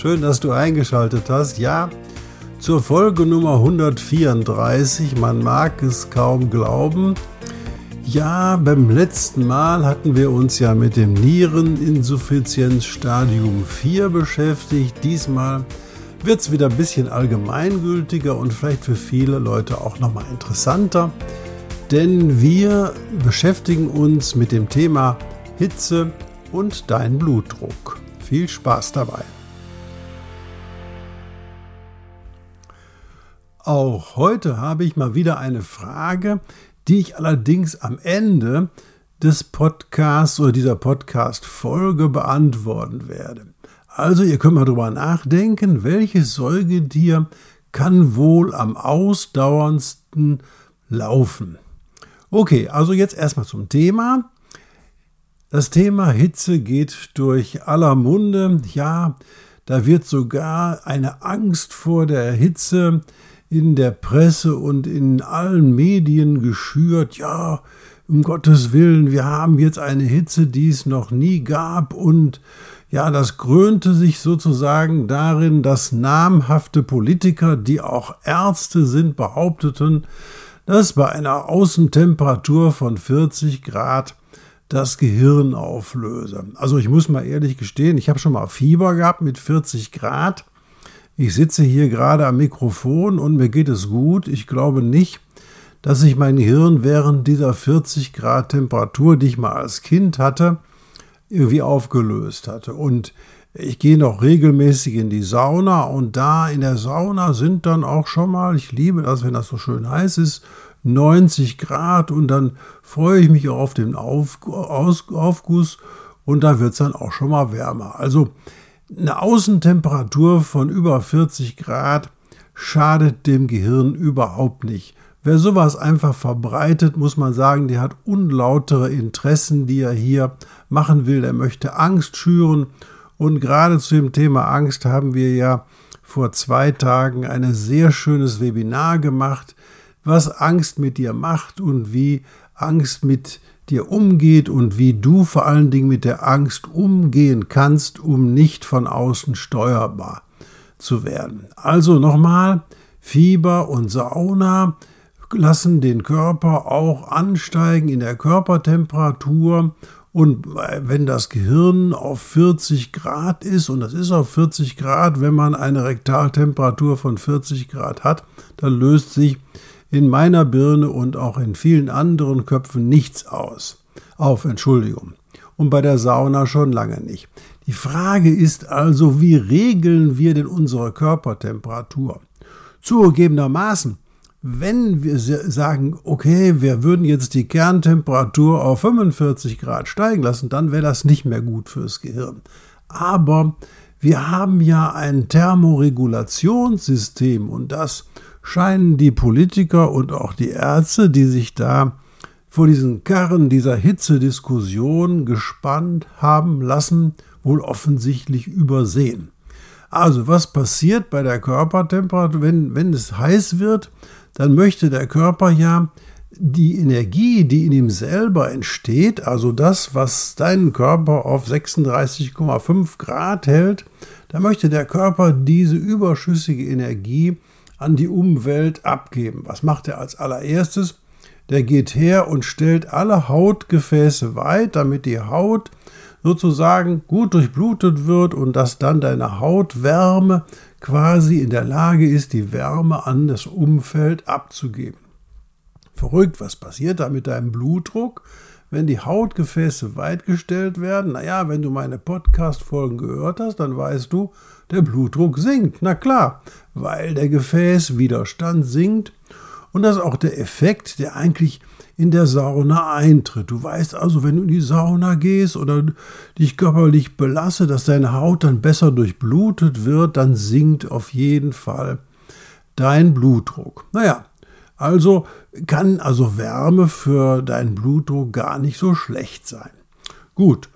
Schön, dass du eingeschaltet hast. Ja, zur Folge Nummer 134. Man mag es kaum glauben. Ja, beim letzten Mal hatten wir uns ja mit dem Niereninsuffizienzstadium 4 beschäftigt. Diesmal wird es wieder ein bisschen allgemeingültiger und vielleicht für viele Leute auch nochmal interessanter. Denn wir beschäftigen uns mit dem Thema Hitze und dein Blutdruck. Viel Spaß dabei! Auch heute habe ich mal wieder eine Frage, die ich allerdings am Ende des Podcasts oder dieser Podcast-Folge beantworten werde. Also, ihr könnt mal drüber nachdenken, welches Säugetier kann wohl am ausdauerndsten laufen? Okay, also jetzt erstmal zum Thema. Das Thema Hitze geht durch aller Munde. Ja, da wird sogar eine Angst vor der Hitze in der Presse und in allen Medien geschürt, ja, um Gottes Willen, wir haben jetzt eine Hitze, die es noch nie gab und ja, das krönte sich sozusagen darin, dass namhafte Politiker, die auch Ärzte sind, behaupteten, dass bei einer Außentemperatur von 40 Grad das Gehirn auflöse. Also ich muss mal ehrlich gestehen, ich habe schon mal Fieber gehabt mit 40 Grad ich sitze hier gerade am Mikrofon und mir geht es gut. Ich glaube nicht, dass sich mein Hirn während dieser 40 Grad Temperatur, die ich mal als Kind hatte, irgendwie aufgelöst hatte. Und ich gehe noch regelmäßig in die Sauna und da in der Sauna sind dann auch schon mal, ich liebe das, wenn das so schön heiß ist, 90 Grad und dann freue ich mich auf den Aufguss und da wird es dann auch schon mal wärmer. Also eine Außentemperatur von über 40 Grad schadet dem Gehirn überhaupt nicht. Wer sowas einfach verbreitet, muss man sagen, der hat unlautere Interessen, die er hier machen will. Er möchte Angst schüren. Und gerade zu dem Thema Angst haben wir ja vor zwei Tagen ein sehr schönes Webinar gemacht, was Angst mit dir macht und wie Angst mit dir umgeht und wie du vor allen Dingen mit der Angst umgehen kannst, um nicht von außen steuerbar zu werden. Also nochmal, Fieber und Sauna lassen den Körper auch ansteigen in der Körpertemperatur und wenn das Gehirn auf 40 Grad ist, und das ist auf 40 Grad, wenn man eine Rektaltemperatur von 40 Grad hat, dann löst sich in meiner Birne und auch in vielen anderen Köpfen nichts aus. Auf, Entschuldigung. Und bei der Sauna schon lange nicht. Die Frage ist also, wie regeln wir denn unsere Körpertemperatur? Zugegebenermaßen, wenn wir sagen, okay, wir würden jetzt die Kerntemperatur auf 45 Grad steigen lassen, dann wäre das nicht mehr gut fürs Gehirn. Aber wir haben ja ein Thermoregulationssystem und das scheinen die Politiker und auch die Ärzte, die sich da vor diesen Karren dieser Hitzediskussion gespannt haben lassen, wohl offensichtlich übersehen. Also was passiert bei der Körpertemperatur, wenn, wenn es heiß wird, dann möchte der Körper ja die Energie, die in ihm selber entsteht, also das, was deinen Körper auf 36,5 Grad hält, da möchte der Körper diese überschüssige Energie an die Umwelt abgeben. Was macht er als allererstes? Der geht her und stellt alle Hautgefäße weit, damit die Haut sozusagen gut durchblutet wird und dass dann deine Hautwärme quasi in der Lage ist, die Wärme an das Umfeld abzugeben. Verrückt, was passiert da mit deinem Blutdruck? wenn die Hautgefäße weitgestellt werden, naja, wenn du meine Podcast-Folgen gehört hast, dann weißt du, der Blutdruck sinkt. Na klar, weil der Gefäßwiderstand sinkt Und das ist auch der Effekt, der eigentlich in der Sauna eintritt. Du weißt also, wenn du in die Sauna gehst oder dich körperlich belasse, dass deine Haut dann besser durchblutet wird, dann sinkt auf jeden Fall dein Blutdruck. Naja, also kann also Wärme für deinen Blutdruck gar nicht so schlecht sein. Gut,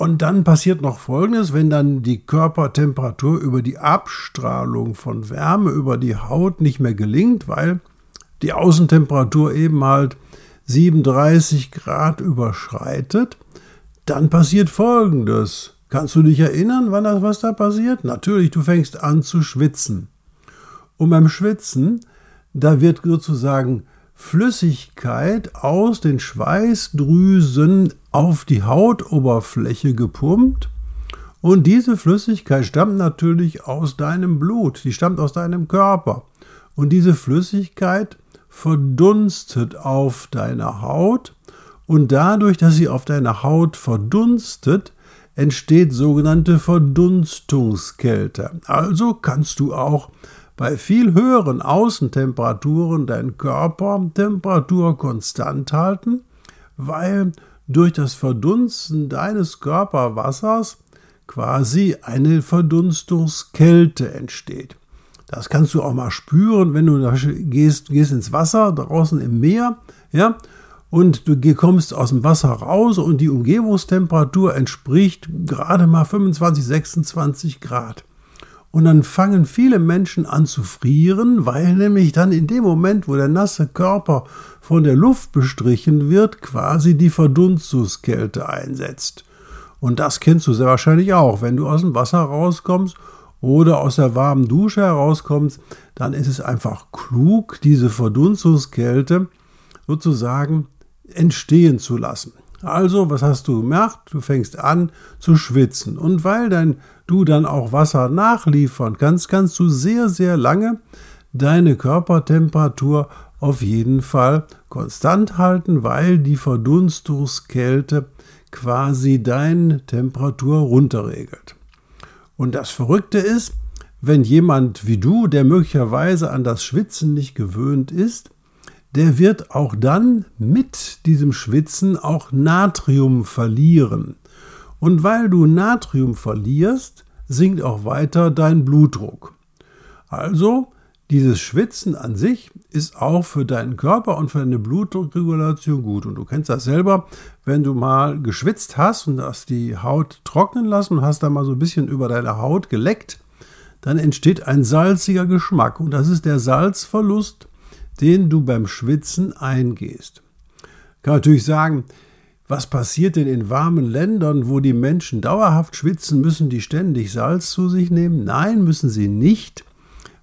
und dann passiert noch Folgendes, wenn dann die Körpertemperatur über die Abstrahlung von Wärme über die Haut nicht mehr gelingt, weil die Außentemperatur eben halt 37 Grad überschreitet, dann passiert Folgendes. Kannst du dich erinnern, wann das was da passiert? Natürlich, du fängst an zu schwitzen. Und beim Schwitzen, da wird sozusagen Flüssigkeit aus den Schweißdrüsen auf die Hautoberfläche gepumpt. Und diese Flüssigkeit stammt natürlich aus deinem Blut, die stammt aus deinem Körper. Und diese Flüssigkeit verdunstet auf deiner Haut und dadurch, dass sie auf deiner Haut verdunstet, entsteht sogenannte Verdunstungskälte. Also kannst du auch bei viel höheren Außentemperaturen deinen Körpertemperatur konstant halten, weil durch das Verdunsten deines Körperwassers quasi eine Verdunstungskälte entsteht. Das kannst du auch mal spüren, wenn du gehst, gehst ins Wasser draußen im Meer, ja, und du kommst aus dem Wasser raus und die Umgebungstemperatur entspricht gerade mal 25, 26 Grad. Und dann fangen viele Menschen an zu frieren, weil nämlich dann in dem Moment, wo der nasse Körper von der Luft bestrichen wird, quasi die Verdunstungskälte einsetzt. Und das kennst du sehr wahrscheinlich auch. Wenn du aus dem Wasser rauskommst oder aus der warmen Dusche herauskommst, dann ist es einfach klug, diese Verdunstungskälte sozusagen entstehen zu lassen. Also, was hast du gemacht? Du fängst an zu schwitzen. Und weil dein, du dann auch Wasser nachliefern kannst, kannst du sehr, sehr lange deine Körpertemperatur auf jeden Fall konstant halten, weil die Verdunstungskälte quasi deine Temperatur runterregelt. Und das Verrückte ist, wenn jemand wie du, der möglicherweise an das Schwitzen nicht gewöhnt ist, der wird auch dann mit diesem Schwitzen auch Natrium verlieren. Und weil du Natrium verlierst, sinkt auch weiter dein Blutdruck. Also, dieses Schwitzen an sich ist auch für deinen Körper und für deine Blutdruckregulation gut. Und du kennst das selber, wenn du mal geschwitzt hast und hast die Haut trocknen lassen und hast da mal so ein bisschen über deine Haut geleckt, dann entsteht ein salziger Geschmack. Und das ist der Salzverlust den du beim Schwitzen eingehst. Kann natürlich sagen, was passiert denn in warmen Ländern, wo die Menschen dauerhaft schwitzen, müssen die ständig Salz zu sich nehmen? Nein, müssen sie nicht,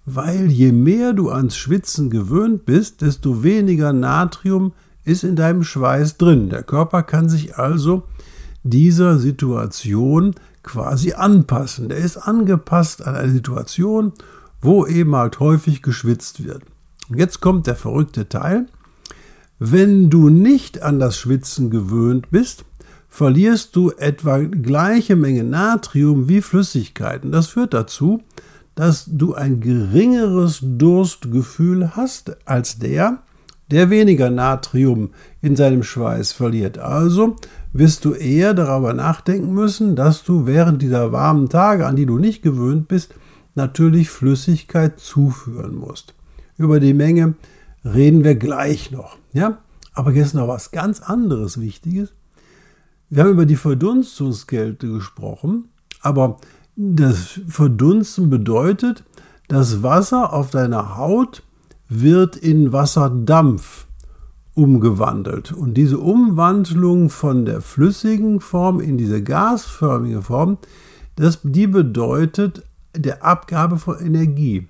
weil je mehr du ans Schwitzen gewöhnt bist, desto weniger Natrium ist in deinem Schweiß drin. Der Körper kann sich also dieser Situation quasi anpassen. Der ist angepasst an eine Situation, wo eben halt häufig geschwitzt wird. Jetzt kommt der verrückte Teil. Wenn du nicht an das Schwitzen gewöhnt bist, verlierst du etwa gleiche Menge Natrium wie Flüssigkeiten. Das führt dazu, dass du ein geringeres Durstgefühl hast als der, der weniger Natrium in seinem Schweiß verliert. Also wirst du eher darüber nachdenken müssen, dass du während dieser warmen Tage, an die du nicht gewöhnt bist, natürlich Flüssigkeit zuführen musst. Über die Menge reden wir gleich noch. Ja? Aber jetzt noch was ganz anderes Wichtiges. Wir haben über die Verdunstungskälte gesprochen, aber das Verdunsten bedeutet, das Wasser auf deiner Haut wird in Wasserdampf umgewandelt. Und diese Umwandlung von der flüssigen Form in diese gasförmige Form, das, die bedeutet der Abgabe von Energie.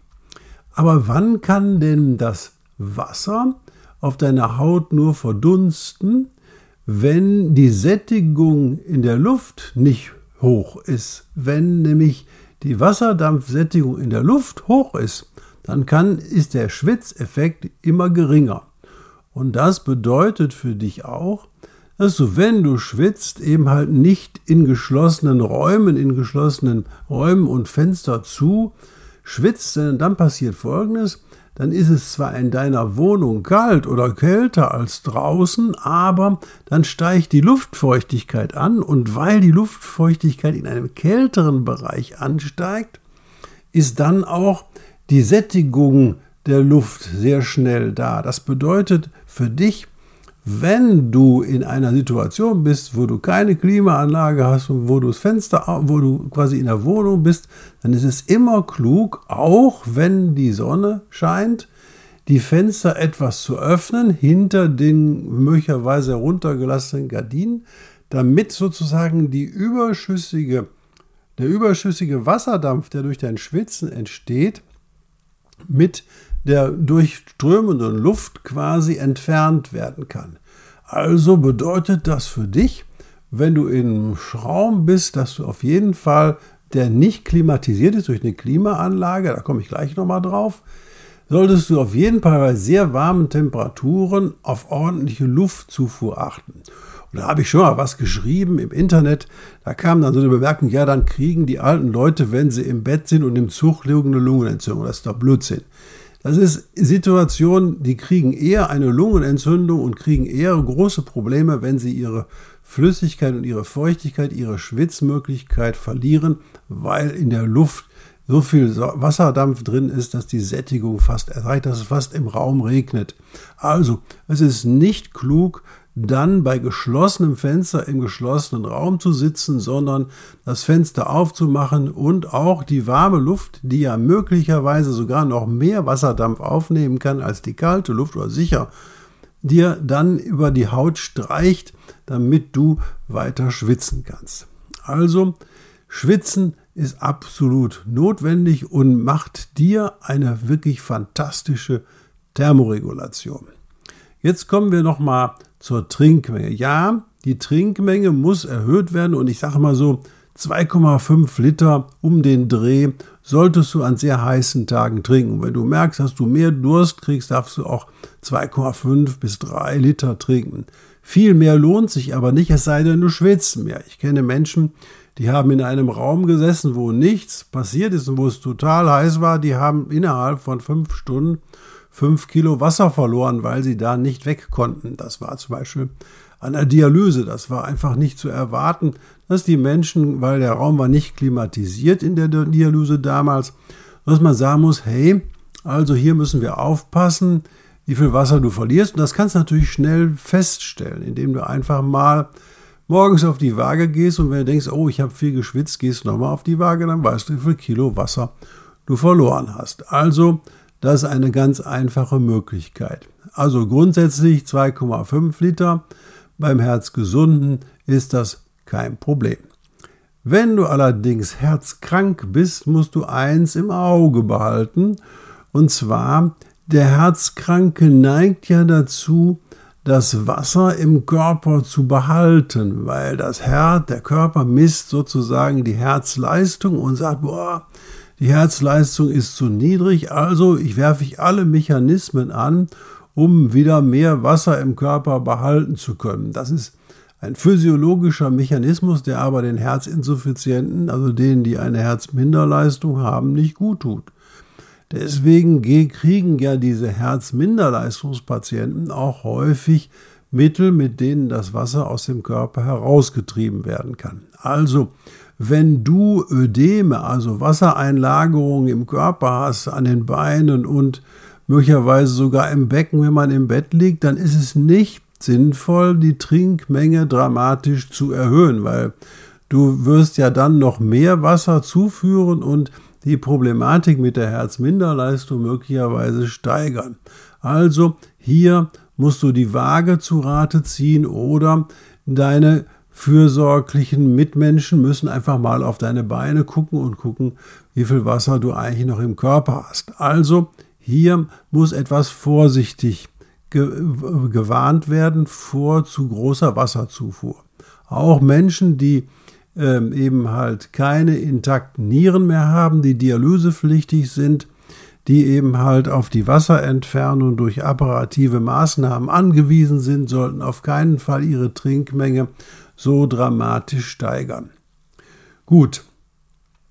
Aber wann kann denn das Wasser auf deiner Haut nur verdunsten, wenn die Sättigung in der Luft nicht hoch ist? Wenn nämlich die Wasserdampfsättigung in der Luft hoch ist, dann kann, ist der Schwitzeffekt immer geringer. Und das bedeutet für dich auch, dass du, wenn du schwitzt, eben halt nicht in geschlossenen Räumen, in geschlossenen Räumen und Fenster zu, schwitzt, dann passiert Folgendes, dann ist es zwar in deiner Wohnung kalt oder kälter als draußen, aber dann steigt die Luftfeuchtigkeit an und weil die Luftfeuchtigkeit in einem kälteren Bereich ansteigt, ist dann auch die Sättigung der Luft sehr schnell da. Das bedeutet für dich, wenn du in einer Situation bist, wo du keine Klimaanlage hast und wo du das Fenster, wo du quasi in der Wohnung bist, dann ist es immer klug, auch wenn die Sonne scheint, die Fenster etwas zu öffnen hinter den möglicherweise heruntergelassenen Gardinen, damit sozusagen die überschüssige, der überschüssige Wasserdampf, der durch dein Schwitzen entsteht, mit der durchströmenden Luft quasi entfernt werden kann. Also bedeutet das für dich, wenn du in einem Raum bist, dass du auf jeden Fall, der nicht klimatisiert ist durch eine Klimaanlage, da komme ich gleich nochmal drauf, solltest du auf jeden Fall bei sehr warmen Temperaturen auf ordentliche Luftzufuhr achten. Und da habe ich schon mal was geschrieben im Internet. Da kam dann so eine Bemerkung, ja, dann kriegen die alten Leute, wenn sie im Bett sind und im Zug liegen, eine Lungenentzündung. Das ist doch Blödsinn. Das ist Situationen, die kriegen eher eine Lungenentzündung und kriegen eher große Probleme, wenn sie ihre Flüssigkeit und ihre Feuchtigkeit, ihre Schwitzmöglichkeit verlieren, weil in der Luft so viel Wasserdampf drin ist, dass die Sättigung fast erreicht, dass es fast im Raum regnet. Also, es ist nicht klug, dann bei geschlossenem Fenster im geschlossenen Raum zu sitzen, sondern das Fenster aufzumachen und auch die warme Luft, die ja möglicherweise sogar noch mehr Wasserdampf aufnehmen kann als die kalte Luft oder sicher, dir dann über die Haut streicht, damit du weiter schwitzen kannst. Also, Schwitzen ist absolut notwendig und macht dir eine wirklich fantastische Thermoregulation. Jetzt kommen wir noch mal zur Trinkmenge. Ja, die Trinkmenge muss erhöht werden und ich sage mal so, 2,5 Liter um den Dreh solltest du an sehr heißen Tagen trinken. wenn du merkst, dass du mehr Durst kriegst, darfst du auch 2,5 bis 3 Liter trinken. Viel mehr lohnt sich aber nicht, es sei denn, du schwitzt mehr. Ich kenne Menschen, die haben in einem Raum gesessen, wo nichts passiert ist und wo es total heiß war. Die haben innerhalb von fünf Stunden fünf Kilo Wasser verloren, weil sie da nicht weg konnten. Das war zum Beispiel an der Dialyse. Das war einfach nicht zu erwarten, dass die Menschen, weil der Raum war nicht klimatisiert in der Dialyse damals, dass man sagen muss, hey, also hier müssen wir aufpassen, wie viel Wasser du verlierst. Und das kannst du natürlich schnell feststellen, indem du einfach mal morgens auf die Waage gehst und wenn du denkst, oh, ich habe viel geschwitzt, gehst du nochmal auf die Waage, dann weißt du, wie viel Kilo Wasser du verloren hast. Also das ist eine ganz einfache Möglichkeit. Also grundsätzlich 2,5 Liter. Beim Herzgesunden ist das kein Problem. Wenn du allerdings herzkrank bist, musst du eins im Auge behalten. Und zwar, der Herzkranke neigt ja dazu, das Wasser im Körper zu behalten, weil das Herz, der Körper misst sozusagen die Herzleistung und sagt, boah, die Herzleistung ist zu niedrig, also ich werfe ich alle Mechanismen an, um wieder mehr Wasser im Körper behalten zu können. Das ist ein physiologischer Mechanismus, der aber den Herzinsuffizienten, also denen, die eine Herzminderleistung haben, nicht gut tut. Deswegen kriegen ja diese Herzminderleistungspatienten auch häufig Mittel, mit denen das Wasser aus dem Körper herausgetrieben werden kann. Also wenn du Ödeme, also Wassereinlagerungen im Körper hast, an den Beinen und möglicherweise sogar im Becken, wenn man im Bett liegt, dann ist es nicht sinnvoll, die Trinkmenge dramatisch zu erhöhen, weil du wirst ja dann noch mehr Wasser zuführen und die Problematik mit der Herzminderleistung möglicherweise steigern. Also hier musst du die Waage zu Rate ziehen oder deine fürsorglichen Mitmenschen müssen einfach mal auf deine Beine gucken und gucken, wie viel Wasser du eigentlich noch im Körper hast. Also hier muss etwas vorsichtig gewarnt werden vor zu großer Wasserzufuhr. Auch Menschen, die ähm, eben halt keine intakten Nieren mehr haben, die dialysepflichtig sind, die eben halt auf die Wasserentfernung durch apparative Maßnahmen angewiesen sind, sollten auf keinen Fall ihre Trinkmenge so dramatisch steigern. Gut,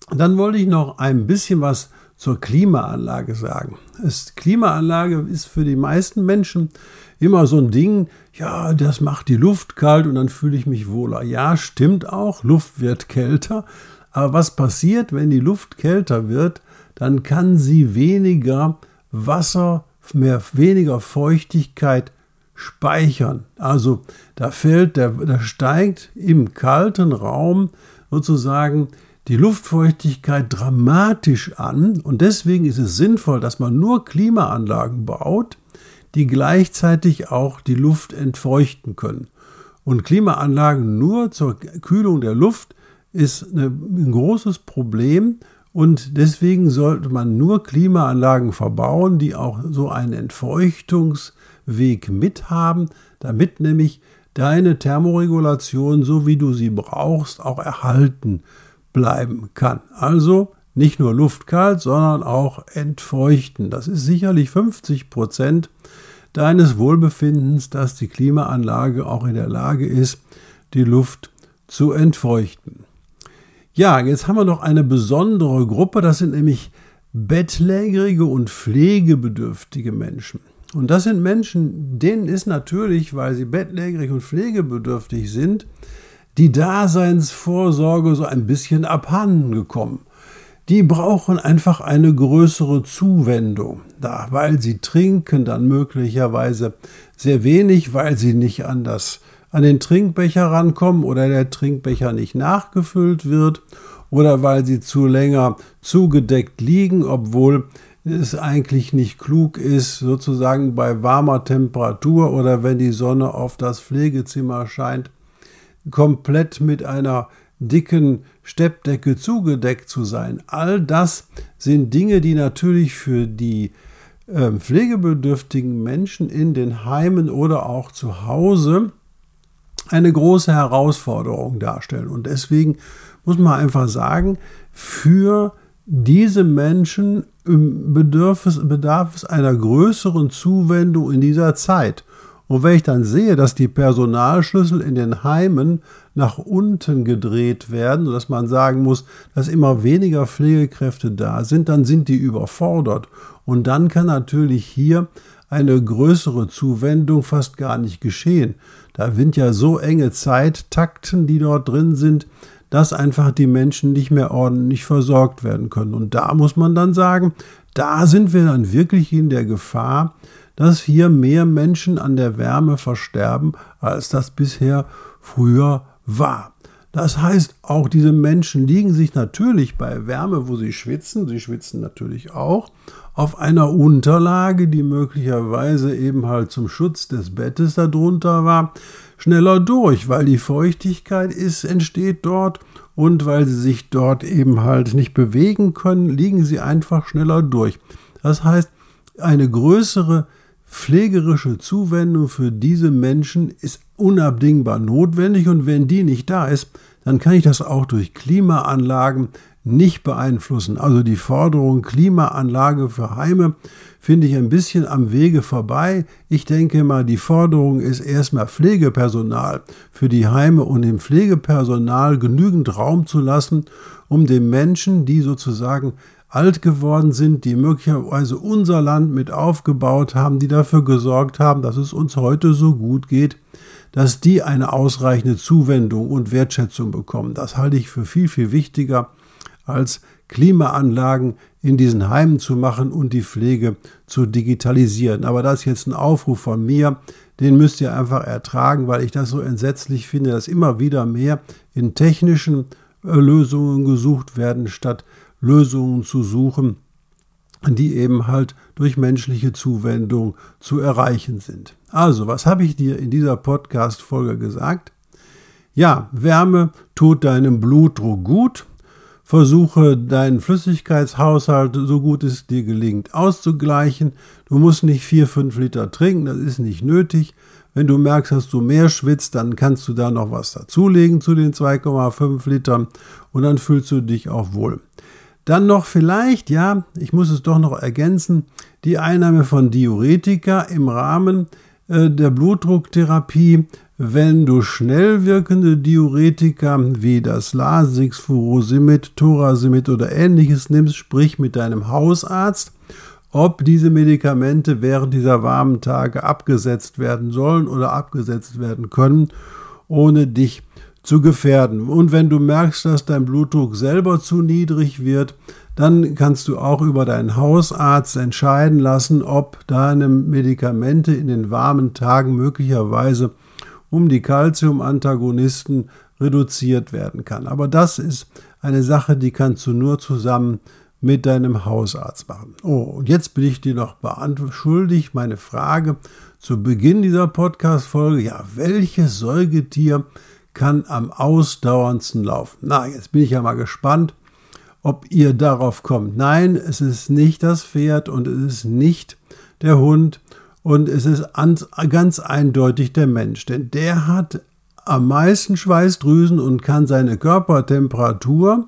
dann wollte ich noch ein bisschen was zur Klimaanlage sagen. Das Klimaanlage ist für die meisten Menschen immer so ein Ding, ja, das macht die Luft kalt und dann fühle ich mich wohler. Ja, stimmt auch, Luft wird kälter. Aber was passiert, wenn die Luft kälter wird? Dann kann sie weniger Wasser, mehr, weniger Feuchtigkeit speichern. Also da fällt, der, da steigt im kalten Raum sozusagen die Luftfeuchtigkeit dramatisch an und deswegen ist es sinnvoll, dass man nur Klimaanlagen baut, die gleichzeitig auch die Luft entfeuchten können. Und Klimaanlagen nur zur Kühlung der Luft ist ein großes Problem und deswegen sollte man nur Klimaanlagen verbauen, die auch so einen Entfeuchtungsweg mithaben, damit nämlich deine Thermoregulation, so wie du sie brauchst, auch erhalten bleiben kann. Also nicht nur luftkalt, sondern auch entfeuchten. Das ist sicherlich 50 Prozent deines Wohlbefindens, dass die Klimaanlage auch in der Lage ist, die Luft zu entfeuchten. Ja, jetzt haben wir noch eine besondere Gruppe, das sind nämlich bettlägerige und pflegebedürftige Menschen. Und das sind Menschen, denen ist natürlich, weil sie bettlägerig und pflegebedürftig sind, die Daseinsvorsorge so ein bisschen abhanden gekommen die brauchen einfach eine größere Zuwendung. Da, weil sie trinken dann möglicherweise sehr wenig, weil sie nicht an, das, an den Trinkbecher rankommen oder der Trinkbecher nicht nachgefüllt wird oder weil sie zu länger zugedeckt liegen, obwohl es eigentlich nicht klug ist, sozusagen bei warmer Temperatur oder wenn die Sonne auf das Pflegezimmer scheint, komplett mit einer dicken Steppdecke zugedeckt zu sein. All das sind Dinge, die natürlich für die äh, pflegebedürftigen Menschen in den Heimen oder auch zu Hause eine große Herausforderung darstellen. Und deswegen muss man einfach sagen, für diese Menschen bedarf es, bedarf es einer größeren Zuwendung in dieser Zeit. Und wenn ich dann sehe, dass die Personalschlüssel in den Heimen nach unten gedreht werden, sodass man sagen muss, dass immer weniger Pflegekräfte da sind, dann sind die überfordert. Und dann kann natürlich hier eine größere Zuwendung fast gar nicht geschehen. Da sind ja so enge Zeittakten, die dort drin sind, dass einfach die Menschen nicht mehr ordentlich versorgt werden können. Und da muss man dann sagen, da sind wir dann wirklich in der Gefahr, dass hier mehr Menschen an der Wärme versterben, als das bisher früher war. Das heißt, auch diese Menschen liegen sich natürlich bei Wärme, wo sie schwitzen, sie schwitzen natürlich auch, auf einer Unterlage, die möglicherweise eben halt zum Schutz des Bettes darunter war, schneller durch, weil die Feuchtigkeit ist, entsteht dort und weil sie sich dort eben halt nicht bewegen können, liegen sie einfach schneller durch. Das heißt, eine größere pflegerische Zuwendung für diese Menschen ist unabdingbar notwendig und wenn die nicht da ist, dann kann ich das auch durch Klimaanlagen nicht beeinflussen. Also die Forderung Klimaanlage für Heime finde ich ein bisschen am Wege vorbei. Ich denke mal, die Forderung ist erstmal Pflegepersonal für die Heime und dem Pflegepersonal genügend Raum zu lassen, um den Menschen, die sozusagen alt geworden sind, die möglicherweise unser Land mit aufgebaut haben, die dafür gesorgt haben, dass es uns heute so gut geht, dass die eine ausreichende Zuwendung und Wertschätzung bekommen. Das halte ich für viel, viel wichtiger als Klimaanlagen in diesen Heimen zu machen und die Pflege zu digitalisieren. Aber das ist jetzt ein Aufruf von mir, den müsst ihr einfach ertragen, weil ich das so entsetzlich finde, dass immer wieder mehr in technischen äh, Lösungen gesucht werden, statt Lösungen zu suchen, die eben halt durch menschliche Zuwendung zu erreichen sind. Also, was habe ich dir in dieser Podcast-Folge gesagt? Ja, Wärme tut deinem Blutdruck gut. Versuche deinen Flüssigkeitshaushalt so gut es dir gelingt auszugleichen. Du musst nicht 4, 5 Liter trinken, das ist nicht nötig. Wenn du merkst, dass du mehr schwitzt, dann kannst du da noch was dazulegen zu den 2,5 Litern und dann fühlst du dich auch wohl. Dann noch vielleicht, ja, ich muss es doch noch ergänzen, die Einnahme von Diuretika im Rahmen äh, der Blutdrucktherapie, wenn du schnell wirkende Diuretika wie das Lasix, Furosemid, Thorasemid oder ähnliches nimmst, sprich mit deinem Hausarzt, ob diese Medikamente während dieser warmen Tage abgesetzt werden sollen oder abgesetzt werden können, ohne dich zu gefährden. Und wenn du merkst, dass dein Blutdruck selber zu niedrig wird, dann kannst du auch über deinen Hausarzt entscheiden lassen, ob deine Medikamente in den warmen Tagen möglicherweise um die Calcium-Antagonisten reduziert werden kann. Aber das ist eine Sache, die kannst du nur zusammen mit deinem Hausarzt machen. Oh, und jetzt bin ich dir noch schuldig meine Frage zu Beginn dieser Podcast-Folge. Ja, welches Säugetier kann am ausdauerndsten laufen? Na, jetzt bin ich ja mal gespannt, ob ihr darauf kommt. Nein, es ist nicht das Pferd und es ist nicht der Hund und es ist ganz eindeutig der Mensch, denn der hat am meisten Schweißdrüsen und kann seine Körpertemperatur,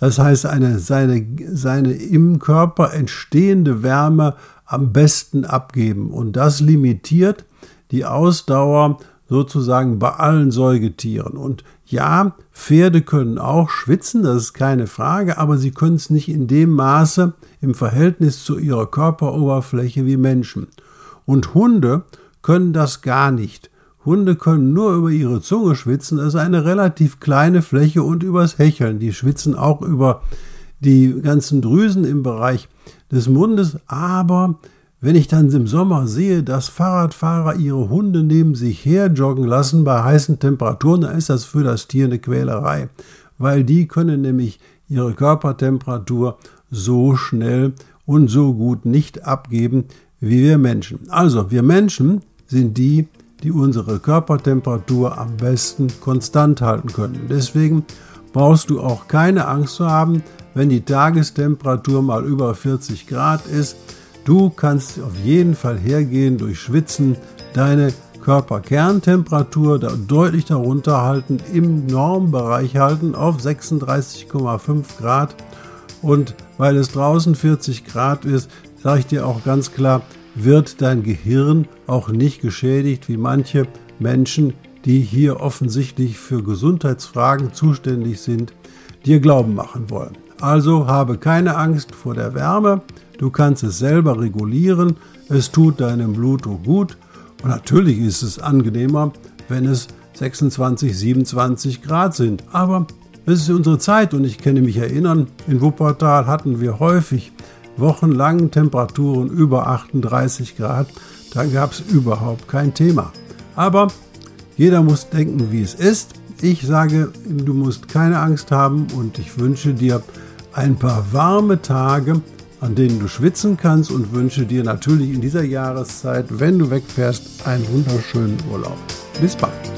das heißt eine, seine, seine im Körper entstehende Wärme am besten abgeben. Und das limitiert die Ausdauer sozusagen bei allen Säugetieren. Und ja, Pferde können auch schwitzen, das ist keine Frage, aber sie können es nicht in dem Maße im Verhältnis zu ihrer Körperoberfläche wie Menschen. Und Hunde können das gar nicht. Hunde können nur über ihre Zunge schwitzen, das ist eine relativ kleine Fläche und übers Hecheln. Die schwitzen auch über die ganzen Drüsen im Bereich des Mundes, aber wenn ich dann im Sommer sehe, dass Fahrradfahrer ihre Hunde neben sich her joggen lassen bei heißen Temperaturen, dann ist das für das Tier eine Quälerei, weil die können nämlich ihre Körpertemperatur so schnell und so gut nicht abgeben wie wir Menschen. Also wir Menschen sind die, die unsere Körpertemperatur am besten konstant halten können. Deswegen brauchst du auch keine Angst zu haben, wenn die Tagestemperatur mal über 40 Grad ist Du kannst auf jeden Fall hergehen durch Schwitzen, deine Körperkerntemperatur deutlich darunter halten, im Normbereich halten auf 36,5 Grad. Und weil es draußen 40 Grad ist, sage ich dir auch ganz klar, wird dein Gehirn auch nicht geschädigt wie manche Menschen, die hier offensichtlich für Gesundheitsfragen zuständig sind, dir Glauben machen wollen. Also habe keine Angst vor der Wärme, Du kannst es selber regulieren. Es tut deinem Blutdruck gut. Und natürlich ist es angenehmer, wenn es 26, 27 Grad sind. Aber es ist unsere Zeit und ich kann mich erinnern, in Wuppertal hatten wir häufig wochenlang Temperaturen über 38 Grad. Da gab es überhaupt kein Thema. Aber jeder muss denken, wie es ist. Ich sage, du musst keine Angst haben und ich wünsche dir ein paar warme Tage an denen du schwitzen kannst und wünsche dir natürlich in dieser Jahreszeit, wenn du wegfährst, einen wunderschönen Urlaub. Bis bald.